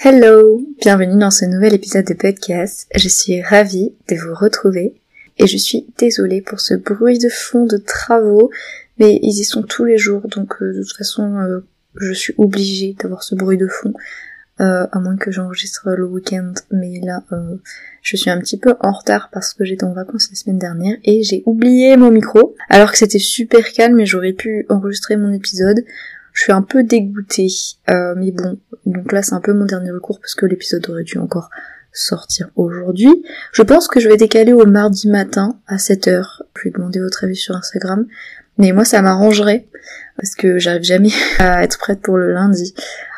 Hello, bienvenue dans ce nouvel épisode de podcast. Je suis ravie de vous retrouver et je suis désolée pour ce bruit de fond de travaux, mais ils y sont tous les jours donc euh, de toute façon euh, je suis obligée d'avoir ce bruit de fond. Euh, à moins que j'enregistre le week-end, mais là je suis un petit peu en retard parce que j'étais en vacances la semaine dernière et j'ai oublié mon micro, alors que c'était super calme et j'aurais pu enregistrer mon épisode. Je suis un peu dégoûtée, euh, mais bon, donc là c'est un peu mon dernier recours parce que l'épisode aurait dû encore sortir aujourd'hui. Je pense que je vais décaler au mardi matin à 7h. Je vais demander votre avis sur Instagram. Mais moi ça m'arrangerait parce que j'arrive jamais à être prête pour le lundi.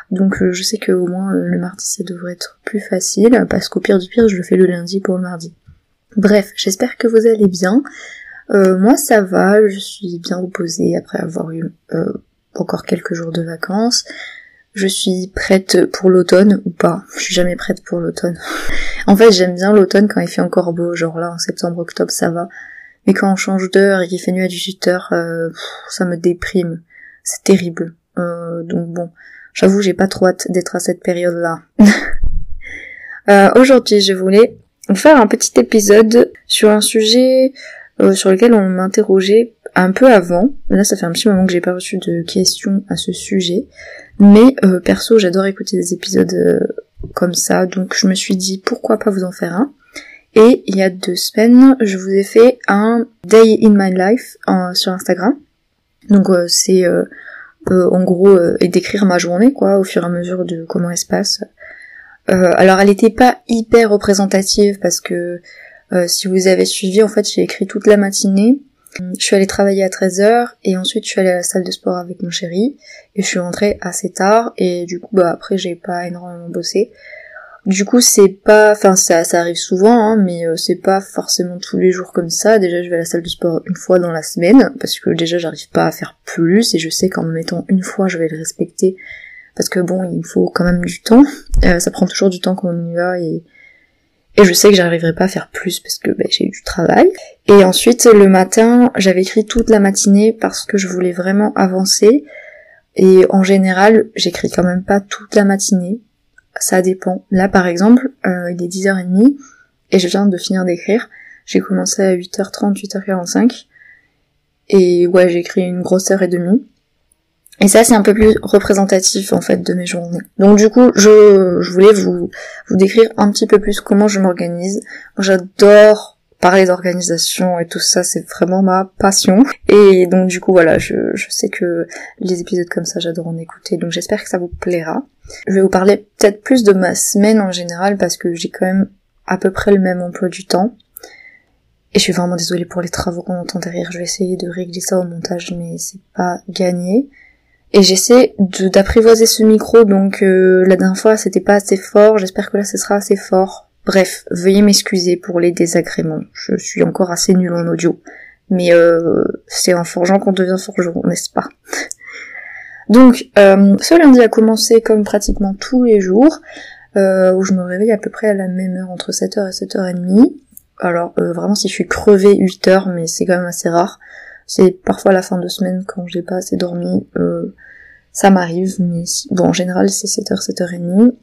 Donc euh, je sais que au moins euh, le mardi ça devrait être plus facile parce qu'au pire du pire je le fais le lundi pour le mardi. Bref, j'espère que vous allez bien. moi ça va, je suis bien reposée après avoir eu encore quelques jours de vacances. Je suis prête pour l'automne ou pas. Je suis jamais prête pour l'automne. en fait, j'aime bien l'automne quand il fait encore beau, genre là en septembre, octobre, ça va. Mais quand on change d'heure et qu'il fait nuit à 18h, euh, ça me déprime. C'est terrible. Euh, donc bon, j'avoue, j'ai pas trop hâte d'être à cette période-là. euh, Aujourd'hui, je voulais faire un petit épisode sur un sujet euh, sur lequel on m'interrogeait un peu avant. Là, ça fait un petit moment que j'ai pas reçu de questions à ce sujet. Mais euh, perso, j'adore écouter des épisodes euh, comme ça, donc je me suis dit pourquoi pas vous en faire un? Et il y a deux semaines, je vous ai fait un Day in My Life sur Instagram. Donc c'est en gros et décrire ma journée quoi, au fur et à mesure de comment elle se passe. alors elle était pas hyper représentative parce que si vous avez suivi, en fait, j'ai écrit toute la matinée je suis allée travailler à 13h et ensuite je suis allée à la salle de sport avec mon chéri et je suis rentrée assez tard et du coup bah après j'ai pas énormément bossé. Du coup c'est pas, enfin ça, ça arrive souvent hein, mais euh, c'est pas forcément tous les jours comme ça. Déjà je vais à la salle de sport une fois dans la semaine parce que déjà j'arrive pas à faire plus et je sais qu'en me mettant une fois je vais le respecter parce que bon il faut quand même du temps. Euh, ça prend toujours du temps quand on y va et et je sais que j'arriverai pas à faire plus parce que ben, j'ai du travail. Et ensuite, le matin, j'avais écrit toute la matinée parce que je voulais vraiment avancer. Et en général, j'écris quand même pas toute la matinée. Ça dépend. Là, par exemple, euh, il est 10h30 et je viens de finir d'écrire. J'ai commencé à 8h30, 8h45. Et ouais, j'ai écrit une grosse heure et demie. Et ça, c'est un peu plus représentatif, en fait, de mes journées. Donc, du coup, je, je voulais vous, vous décrire un petit peu plus comment je m'organise. J'adore parler d'organisation et tout ça, c'est vraiment ma passion. Et donc, du coup, voilà, je, je sais que les épisodes comme ça, j'adore en écouter. Donc, j'espère que ça vous plaira. Je vais vous parler peut-être plus de ma semaine en général parce que j'ai quand même à peu près le même emploi du temps. Et je suis vraiment désolée pour les travaux qu'on entend derrière. Je vais essayer de régler ça au montage, mais c'est pas gagné. Et j'essaie d'apprivoiser ce micro, donc euh, la dernière fois c'était pas assez fort, j'espère que là ce sera assez fort. Bref, veuillez m'excuser pour les désagréments, je suis encore assez nulle en audio. Mais euh, c'est en forgeant qu'on devient forgeron, n'est-ce pas? Donc, euh, ce lundi a commencé comme pratiquement tous les jours, où je me réveille à peu près à la même heure, entre 7h et 7h30. Alors, vraiment si je suis crevée 8h, mais c'est quand même assez rare. C'est parfois la fin de semaine quand j'ai pas assez dormi. Euh, ça m'arrive, mais bon, en général, c'est 7h, 7h30.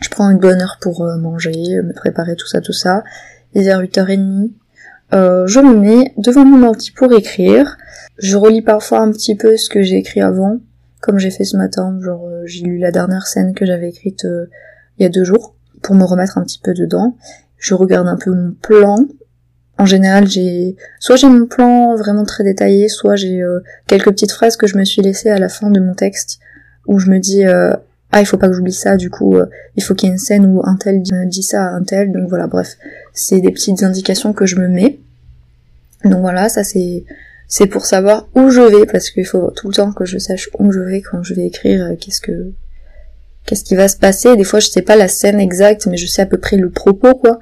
Je prends une bonne heure pour euh, manger, me préparer tout ça, tout ça. Et vers 8h30, euh, je me mets devant mon ordi pour écrire. Je relis parfois un petit peu ce que j'ai écrit avant, comme j'ai fait ce matin. Genre, j'ai lu la dernière scène que j'avais écrite il y a deux jours. pour me remettre un petit peu dedans. Je regarde un peu mon plan. En général, j'ai soit j'ai mon plan vraiment très détaillé, soit j'ai euh, quelques petites phrases que je me suis laissées à la fin de mon texte où je me dis euh, ah il faut pas que j'oublie ça, du coup euh, il faut qu'il y ait une scène où un tel dit ça à un tel, donc voilà bref, c'est des petites indications que je me mets. Donc voilà, ça c'est c'est pour savoir où je vais parce qu'il faut tout le temps que je sache où je vais quand je vais écrire qu'est-ce que qu'est-ce qui va se passer. Des fois, je sais pas la scène exacte, mais je sais à peu près le propos, quoi.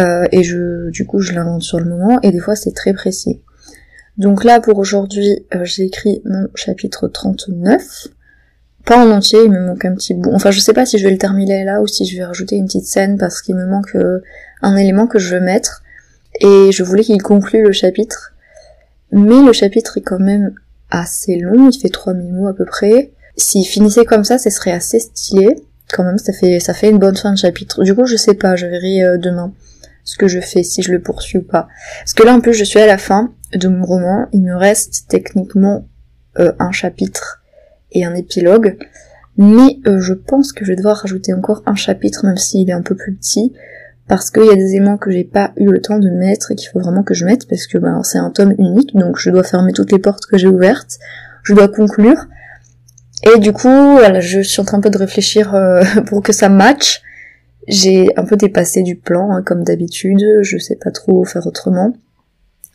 Euh, et je, du coup, je l'invente sur le moment, et des fois, c'est très précis. Donc là, pour aujourd'hui, euh, j'ai écrit mon chapitre 39. Pas en entier, il me manque un petit bout. Enfin, je sais pas si je vais le terminer là ou si je vais rajouter une petite scène parce qu'il me manque euh, un élément que je veux mettre. Et je voulais qu'il conclue le chapitre. Mais le chapitre est quand même assez long, il fait 3000 mots à peu près. S'il finissait comme ça, ce serait assez stylé. Quand même, ça fait, ça fait une bonne fin de chapitre. Du coup, je sais pas, je verrai demain ce que je fais, si je le poursuis ou pas. Parce que là, en plus, je suis à la fin de mon roman. Il me reste techniquement euh, un chapitre et un épilogue. Mais euh, je pense que je vais devoir rajouter encore un chapitre, même s'il est un peu plus petit, parce qu'il y a des éléments que j'ai pas eu le temps de mettre et qu'il faut vraiment que je mette, parce que ben, c'est un tome unique, donc je dois fermer toutes les portes que j'ai ouvertes, je dois conclure, et du coup, voilà, je suis en train un peu de réfléchir euh, pour que ça matche. J'ai un peu dépassé du plan, hein, comme d'habitude. Je sais pas trop faire autrement.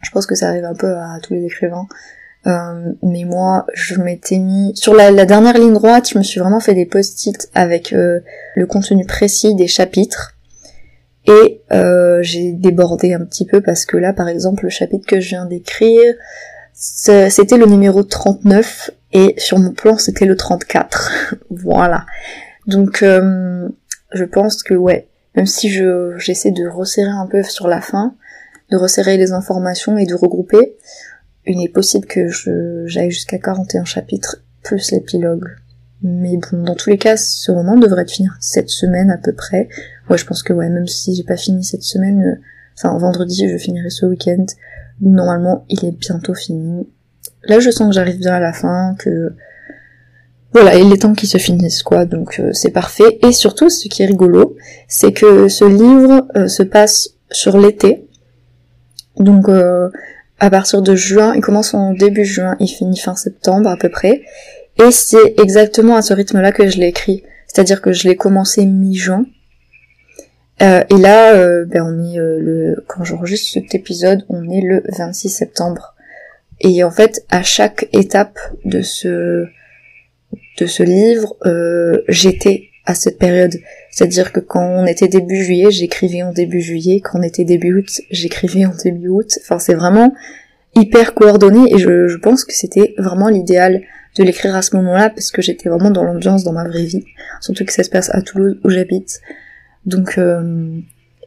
Je pense que ça arrive un peu à tous les écrivains. Euh, mais moi, je m'étais mis sur la, dernière ligne droite, je me suis vraiment fait des post-it avec euh, le contenu précis des chapitres. Et j'ai débordé un petit peu parce que là, par exemple, le chapitre que je viens d'écrire, c'était le numéro 39 et sur mon plan c'était le 34. voilà. Donc euh, je pense que ouais, même si je j'essaie de resserrer un peu sur la fin, de resserrer les informations et de regrouper, il est possible que je j'aille jusqu'à 41 chapitres plus l'épilogue. Mais bon, dans tous les cas, ce roman devrait finir cette semaine à peu près. Ouais, je pense que ouais, même si j'ai pas fini cette semaine, euh, enfin vendredi, je finirai ce week-end. Normalement, il est bientôt fini. Là, je sens que j'arrive bien à la fin, que voilà, il est temps qu'il se finisse, quoi. Donc euh, c'est parfait. Et surtout, ce qui est rigolo, c'est que ce livre euh, se passe sur l'été. Donc euh, à partir de juin, il commence en début juin, il finit fin septembre à peu près. Et c'est exactement à ce rythme-là que je l'ai écrit. C'est-à-dire que je l'ai commencé mi-juin euh, et là, euh, ben on est euh, le quand j'enregistre cet épisode, on est le 26 septembre. Et en fait, à chaque étape de ce de ce livre, j'étais à cette période. C'est-à-dire que quand on était début juillet, j'écrivais en début juillet. Quand on était début août, j'écrivais en début août. Enfin, c'est vraiment hyper coordonné et je, pense que c'était vraiment l'idéal de l'écrire à ce moment-là parce que j'étais vraiment dans l'ambiance dans ma vraie vie. Surtout que ça se passe à Toulouse où j'habite. Donc, euh,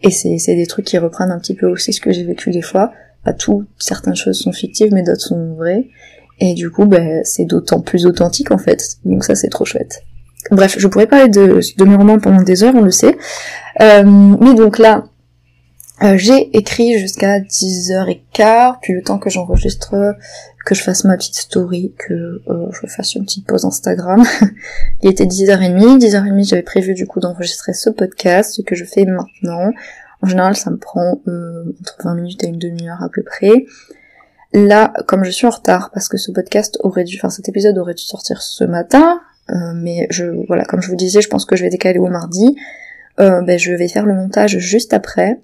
et c'est des trucs qui reprennent un petit peu aussi ce que j'ai vécu des fois. Pas tout, certaines choses sont fictives, mais d'autres sont vraies. Et du coup, ben, c'est d'autant plus authentique en fait. Donc ça, c'est trop chouette. Bref, je pourrais parler de, de mes romans pendant des heures, on le sait. Euh, mais donc là, euh, j'ai écrit jusqu'à 10h15, puis le temps que j'enregistre, que je fasse ma petite story, que euh, je fasse une petite pause Instagram. Il était 10h30, 10h30 j'avais prévu du coup d'enregistrer ce podcast, ce que je fais maintenant. En général ça me prend euh, entre 20 minutes et une demi-heure à peu près. Là, comme je suis en retard, parce que ce podcast aurait dû, enfin cet épisode aurait dû sortir ce matin, mais je, voilà, comme je vous disais, je pense que je vais décaler au mardi. ben, je vais faire le montage juste après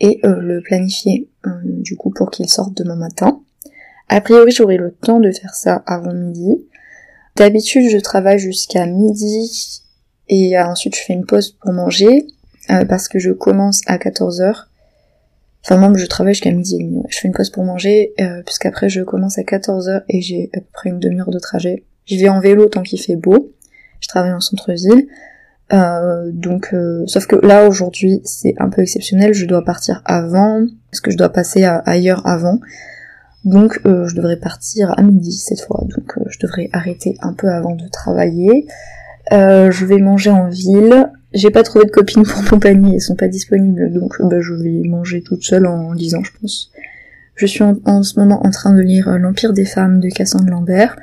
et euh, le planifier euh, du coup pour qu'il sorte demain matin. A priori j'aurai le temps de faire ça avant midi. D'habitude je travaille jusqu'à midi et ensuite je fais une pause pour manger euh, parce que je commence à 14h. Enfin moi je travaille jusqu'à midi et demi. Je fais une pause pour manger puisqu'après je commence à 14h et j'ai à peu près une demi-heure de trajet. J'y vais en vélo tant qu'il fait beau. Je travaille en centre-ville. Euh, donc, euh, sauf que là aujourd'hui c'est un peu exceptionnel, je dois partir avant, parce que je dois passer ailleurs avant. Donc euh, je devrais partir à midi cette fois, donc je devrais arrêter un peu avant de travailler. je vais manger en ville. J'ai pas trouvé de copines pour compagnie, elles sont pas disponibles, donc bah, je vais manger toute seule en lisant, je pense. Je suis en, ce moment en train de lire L'Empire des femmes de Cassandre Lambert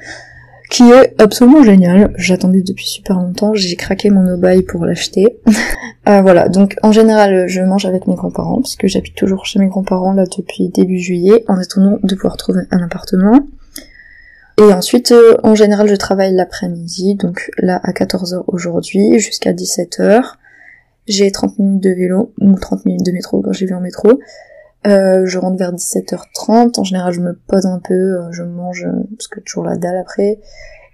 qui est absolument génial. J'attendais depuis super longtemps, j'ai craqué mon obay pour l'acheter. euh, voilà, donc en général, je mange avec mes grands-parents, puisque j'habite toujours chez mes grands-parents là depuis début juillet, en attendant de pouvoir trouver un appartement. Et ensuite, euh, en général, je travaille l'après-midi, donc là à 14h aujourd'hui, jusqu'à 17h. J'ai 30 minutes de vélo, ou 30 minutes de métro quand j'y vais en métro. Euh, je rentre vers 17h30. En général, je me pose un peu, euh, je mange, parce que toujours la dalle après.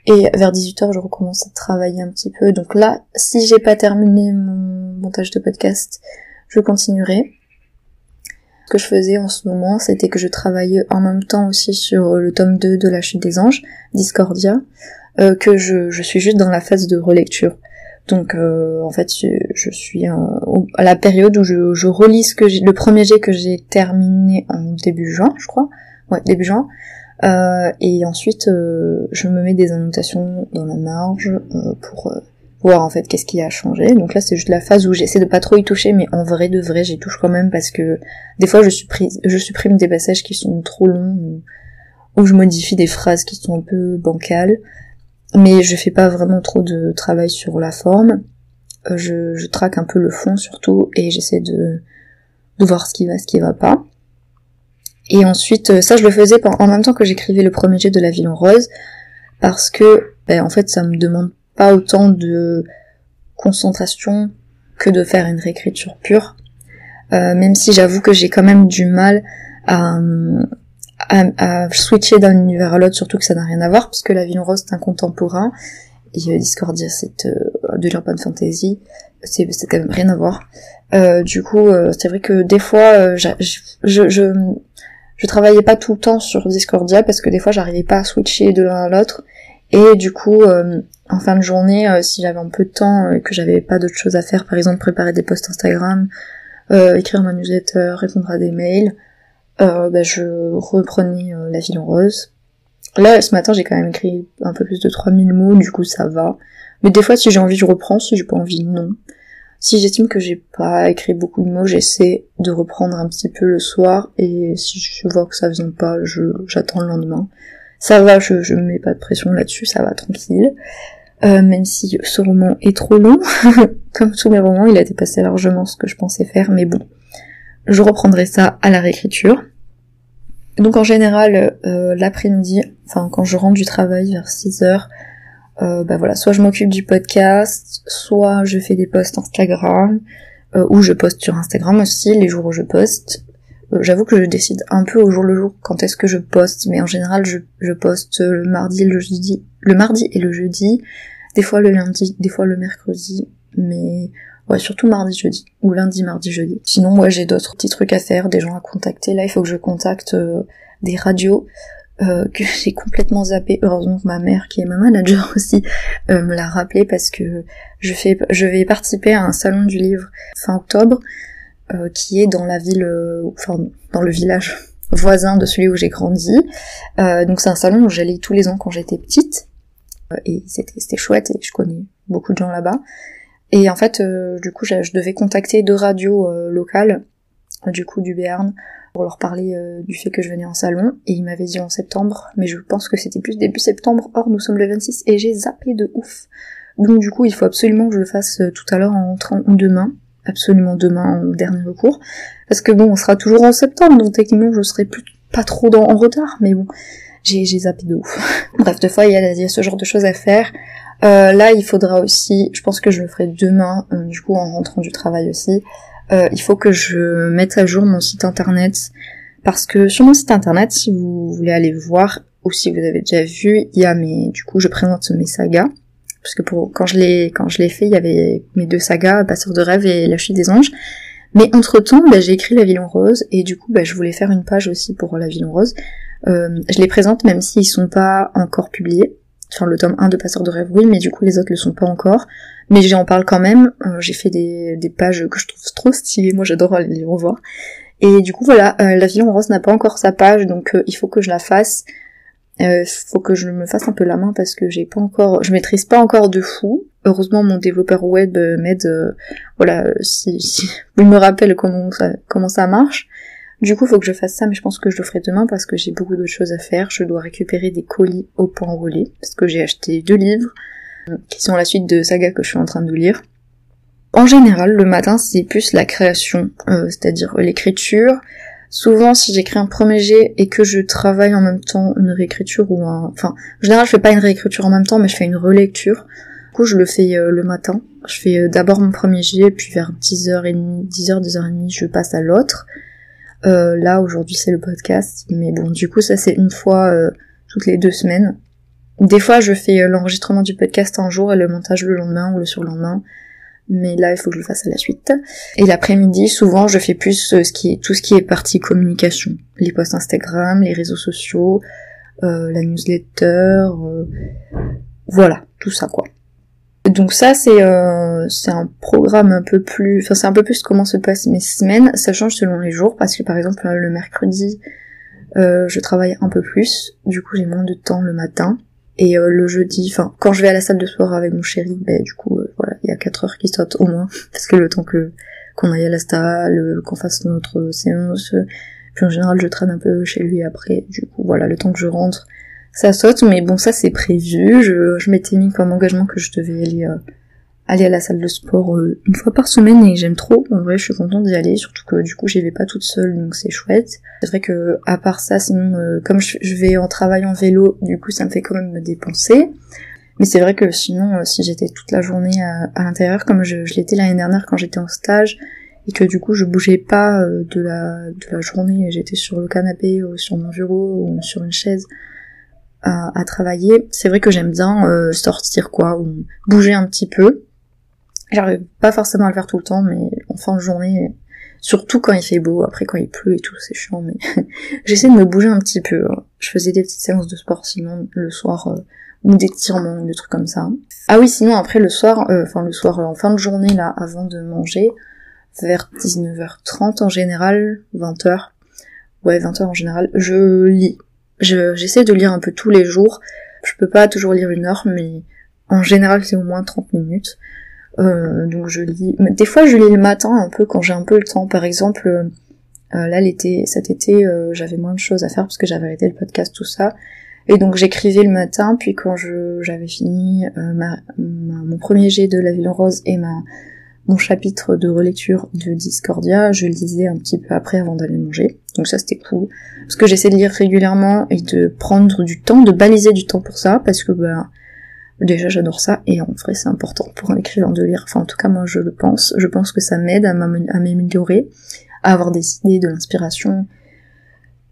Et vers 18h, je recommence à travailler un petit peu. Donc là, si j'ai pas terminé mon montage de podcast, je continuerai. Ce que je faisais en ce moment, c'était que je travaillais en même temps aussi sur le tome 2 de La Chute des Anges, Discordia, que je, je suis juste dans la phase de relecture. Donc euh, en fait, je, suis à la période où je, je relis ce que j'ai, le premier jet que j'ai terminé en début juin, je crois. Ouais, début juin. Euh, et ensuite, euh, je me mets des annotations dans la marge pour voir en fait qu'est-ce qui a changé. Donc là, c'est juste la phase où j'essaie de pas trop y toucher, mais en vrai de vrai, j'y touche quand même parce que des fois, je supprime, je supprime des passages qui sont trop longs ou, je modifie des phrases qui sont un peu bancales mais je fais pas vraiment trop de travail sur la forme. Euh, je, je traque un peu le fond surtout et j'essaie de, de voir ce qui va, ce qui va pas. Et ensuite, euh, ça je le faisais en même temps que j'écrivais le premier jet de la ville en rose, parce que ben, en fait ça me demande pas autant de concentration que de faire une réécriture pure. Euh, même si j'avoue que j'ai quand même du mal à, à, switcher d'un univers à l'autre, surtout que ça n'a rien à voir, puisque La Ville en Rose c'est un contemporain, et euh, Discordia c'est euh, de l'urban fantasy, c'est quand même rien à voir. Euh, du coup, euh, c'est vrai que des fois, je, je, je, travaillais pas tout le temps sur Discordia, parce que des fois j'arrivais pas à switcher de l'un à l'autre, et du coup, en fin de journée, si j'avais un peu de temps et que j'avais pas d'autres choses à faire, par exemple préparer des posts Instagram, écrire ma newsletter, répondre à des mails, euh, bah, je reprenais euh, La Ville en Rose. Là, ce matin, j'ai quand même écrit un peu plus de 3000 mots, du coup ça va. Mais des fois, si j'ai envie, je reprends, si j'ai pas envie, non. Si j'estime que j'ai pas écrit beaucoup de mots, j'essaie de reprendre un petit peu le soir, et si je vois que ça vient pas, j'attends le lendemain. Ça va, je, je mets pas de pression là-dessus, ça va tranquille. Euh, même si ce roman est trop long, comme tous mes romans, il a dépassé largement ce que je pensais faire, mais bon, je reprendrai ça à la réécriture. Donc en général, euh, l'après-midi, enfin quand je rentre du travail vers 6 heures, euh, bah voilà, soit je m'occupe du podcast, soit je fais des posts Instagram, euh, ou je poste sur Instagram aussi les jours où je poste. J'avoue que je décide un peu au jour le jour quand est-ce que je poste, mais en général je, je poste le mardi, le jeudi, le mardi et le jeudi, des fois le lundi, des fois le mercredi, mais Ouais, surtout mardi, jeudi. Ou lundi, mardi, jeudi. Sinon, moi, j'ai d'autres petits trucs à faire, des gens à contacter. Là, il faut que je contacte euh, des radios euh, que j'ai complètement zappé. Heureusement que ma mère, qui est ma manager aussi, euh, me l'a rappelé parce que je fais, je vais participer à un salon du livre fin octobre, qui est dans la ville, enfin, dans le village voisin de celui où j'ai grandi. donc c'est un salon où j'allais tous les ans quand j'étais petite. et c'était chouette et je connais beaucoup de gens là-bas. Et en fait, euh, du coup, je devais contacter deux radios euh, locales, du coup du Béarn, pour leur parler euh, du fait que je venais en salon. Et ils m'avaient dit en septembre, mais je pense que c'était plus début septembre. Or, nous sommes le 26 et j'ai zappé de ouf. Donc du coup, il faut absolument que je le fasse tout à l'heure en rentrant ou demain. Absolument demain en dernier recours. Parce que bon, on sera toujours en septembre, donc techniquement je serai plus pas trop en retard, mais bon, j'ai zappé de ouf. Bref, deux fois il y, a, y a ce genre de choses à faire. Euh, là, il faudra aussi, je pense que je le ferai demain, euh, du coup en rentrant du travail aussi, euh, il faut que je mette à jour mon site internet, parce que sur mon site internet, si vous voulez aller voir, ou si vous avez déjà vu, il y a mes, du coup je présente mes sagas, parce que pour, quand je l'ai, quand je l'ai fait, il y avait mes deux sagas, Passeur de rêve et La chute des anges, mais entre temps, bah, j'ai écrit La Ville en Rose, et du coup, bah, je voulais faire une page aussi pour La Ville en Rose. je les présente même s'ils sont pas encore publiés, Enfin, le tome 1 de Passeur de rêve, oui, mais du coup, les autres le sont pas encore. Mais j'en parle quand même. Euh, j'ai fait des, des, pages que je trouve trop stylées. Moi, j'adore les revoir. Et du coup, voilà, euh, La vie en rose n'a pas encore sa page, donc euh, il faut que je la fasse. Il faut que je me fasse un peu la main parce que j'ai pas encore, je maîtrise pas encore de fou. Heureusement, mon développeur web m'aide. voilà, si, si, il me rappelle comment ça, marche. Du coup, faut que je fasse ça, mais je pense que je le ferai demain parce que j'ai beaucoup d'autres choses à faire. Je dois récupérer des colis au point relais parce que j'ai acheté deux livres euh, qui sont la suite de saga que je suis en train de lire. En général, le matin, c'est plus la création, euh, c'est-à-dire l'écriture. Souvent, si j'écris un premier jet et que je travaille en même temps une réécriture ou un... Enfin, en général, je fais pas une réécriture en même temps, mais je fais une relecture. Du coup, je le fais euh, le matin. Je fais d'abord mon premier jet, puis vers 10h30, 10h, 10h30, je passe à l'autre. Euh, là, aujourd'hui, c'est le podcast. Mais bon, du coup, ça, c'est une fois euh, toutes les deux semaines. Des fois, je fais euh, l'enregistrement du podcast un jour et le montage le lendemain ou le surlendemain. Mais là, il faut que je le fasse à la suite. Et l'après-midi, souvent, je fais plus ce qui est, tout ce qui est partie communication. Les posts Instagram, les réseaux sociaux, la newsletter, voilà, tout ça, quoi. Donc ça c'est euh, un programme un peu plus enfin c'est un peu plus comment se passent mes semaines, ça change selon les jours parce que par exemple le mercredi euh, je travaille un peu plus, du coup j'ai moins de temps le matin et euh, le jeudi enfin quand je vais à la salle de sport avec mon chéri, ben du coup il y a 4 heures qui sautent au moins parce que le temps que qu'on aille à la salle, qu'on fasse notre séance, puis en général je traîne un peu chez lui après, du coup voilà, le temps que je rentre ça saute, mais bon, ça c'est prévu. Je, je m'étais mis comme engagement que je devais aller, euh, aller à la salle de sport euh, une fois par semaine et j'aime trop. En vrai, je suis contente d'y aller, surtout que du coup j'y vais pas toute seule, donc c'est chouette. C'est vrai que à part ça, sinon, euh, comme je, vais en travail en vélo, du coup ça me fait quand même me dépenser. Mais c'est vrai que sinon, si j'étais toute la journée à, l'intérieur, comme je, l'étais l'année dernière quand j'étais en stage, et que du coup je bougeais pas de la de la journée, j'étais sur le canapé ou sur mon bureau ou sur une chaise à, travailler, c'est vrai que j'aime bien euh, sortir quoi, ou bouger un petit peu. J'arrive pas forcément à le faire tout le temps, mais en fin de journée, surtout quand il fait beau, après quand il pleut et tout, c'est chiant, mais j'essaie de me bouger un petit peu. Je faisais des petites séances de sport sinon le soir, euh, ou des tirements, des trucs comme ça. Ah oui, sinon après le soir, euh, enfin le soir en fin de journée là, avant de manger, vers 19h30 en général, 20h, ouais 20h en général, je lis j'essaie de lire un peu tous les jours. Je peux pas toujours lire une heure, mais en général c'est au moins 30 minutes. Euh, donc je lis. Des fois je lis le matin un peu quand j'ai un peu le temps. Par exemple, euh, là l'été, cet été, euh, j'avais moins de choses à faire parce que j'avais arrêté le podcast, tout ça. Et donc j'écrivais le matin, puis quand je j'avais fini ma, mon premier jet de La Ville en Rose et ma mon chapitre de relecture de Discordia, je le lisais un petit peu après avant d'aller manger. Donc ça c'était cool. Parce que j'essaie de lire régulièrement et de prendre du temps, de baliser du temps pour ça, parce que bah déjà j'adore ça et en vrai c'est important pour un écrivain de lire. Enfin en tout cas moi je le pense. Je pense que ça m'aide à m'améliorer, à avoir des idées, de l'inspiration.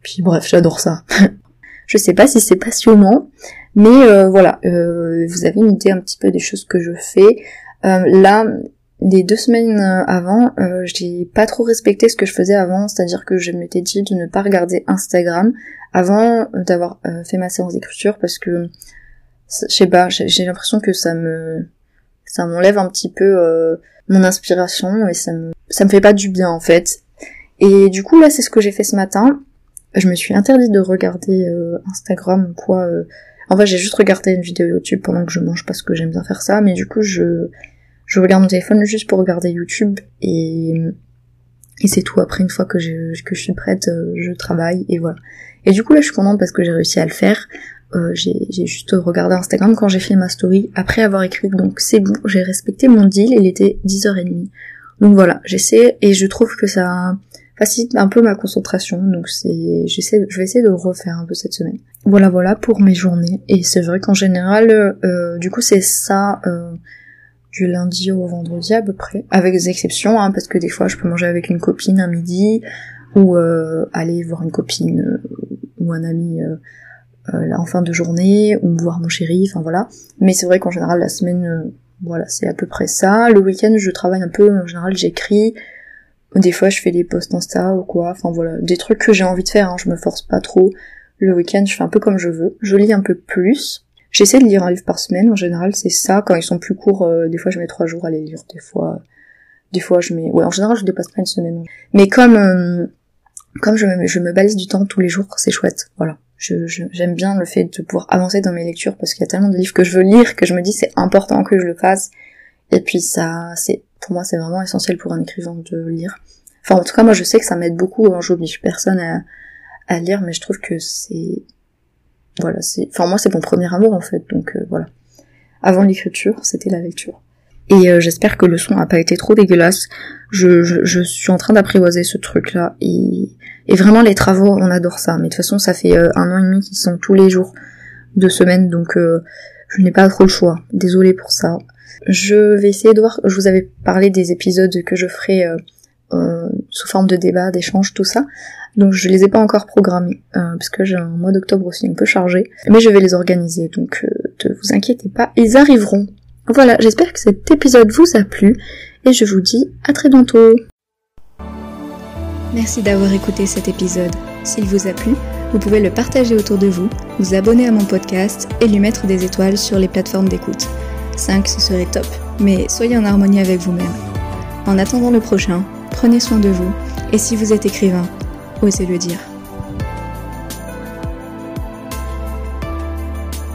Puis bref, j'adore ça. je sais pas si c'est passionnant, mais euh, voilà, euh, vous avez une idée un petit peu des choses que je fais. Euh, là, les deux semaines avant, euh, j'ai pas trop respecté ce que je faisais avant, c'est-à-dire que je m'étais dit de ne pas regarder Instagram avant d'avoir fait ma séance d'écriture parce que je sais pas, j'ai l'impression que ça me ça m'enlève un petit peu mon inspiration et ça me ça me fait pas du bien en fait. Et du coup là c'est ce que j'ai fait ce matin. Je me suis interdit de regarder Instagram ou quoi. En fait j'ai juste regardé une vidéo YouTube pendant que je mange parce que j'aime bien faire ça, mais du coup je je regarde mon téléphone juste pour regarder YouTube et, et c'est tout. Après, une fois que je, que je suis prête, euh, je travaille et voilà. Et du coup, là, je suis contente parce que j'ai réussi à le faire. Euh, j'ai juste regardé Instagram quand j'ai fait ma story après avoir écrit. Donc c'est bon, j'ai respecté mon deal, il était 10h30. Donc voilà, j'essaie et je trouve que ça facilite un peu ma concentration. Donc c'est, j'essaie, je vais essayer de le refaire un peu cette semaine. Voilà, voilà pour mes journées. Et c'est vrai qu'en général, euh, du coup c'est ça. Euh, du lundi au vendredi à peu près, avec des exceptions, hein, parce que des fois je peux manger avec une copine un midi, ou euh, aller voir une copine euh, ou un ami euh, là en fin de journée, ou voir mon chéri, enfin voilà. Mais c'est vrai qu'en général la semaine, voilà, c'est à peu près ça. Le week-end je travaille un peu, en général j'écris, des fois je fais des posts Insta ou quoi, enfin voilà, des trucs que j'ai envie de faire, hein, je me force pas trop. Le week-end je fais un peu comme je veux, je lis un peu plus, J'essaie de lire un livre par semaine, en général c'est ça, quand ils sont plus courts, euh, des fois je mets trois jours à les lire, des fois, des fois je mets, ouais en général je dépasse pas une semaine. Mais comme, euh, comme je me, je me balise du temps tous les jours, c'est chouette, voilà. Je, j'aime bien le fait de pouvoir avancer dans mes lectures parce qu'il y a tellement de livres que je veux lire que je me dis c'est important que je le fasse. Et puis ça, c'est, pour moi c'est vraiment essentiel pour un écrivain de lire. Enfin, en tout cas, moi, je sais que ça m'aide beaucoup. Hein. J'oblige personne à, à lire, mais je trouve que c'est, voilà, c'est, enfin, moi, c'est mon premier amour, en fait. Donc, euh, voilà. Avant l'écriture, c'était la lecture. Et euh, j'espère que le son a pas été trop dégueulasse. Je, je, suis en train d'apprivoiser ce truc-là. Et, et, vraiment, les travaux, on adore ça. Mais de toute façon, ça fait euh, un an et demi qu'ils sont tous les jours de semaine, donc je n'ai pas trop le choix. Désolée pour ça. Je vais essayer de voir, je vous avais parlé des épisodes que je ferai euh, sous forme de débat, d'échange, tout ça. Donc je les ai pas encore programmés, euh, parce que j'ai un mois d'octobre aussi un peu chargé, mais je vais les organiser, donc euh, ne vous inquiétez pas, ils arriveront. Voilà, j'espère que cet épisode vous a plu, et je vous dis à très bientôt. Merci d'avoir écouté cet épisode. S'il vous a plu, vous pouvez le partager autour de vous, vous abonner à mon podcast et lui mettre des étoiles sur les plateformes d'écoute. 5 ce serait top, mais soyez en harmonie avec vous-même. En attendant le prochain, prenez soin de vous, et si vous êtes écrivain, osez le dire.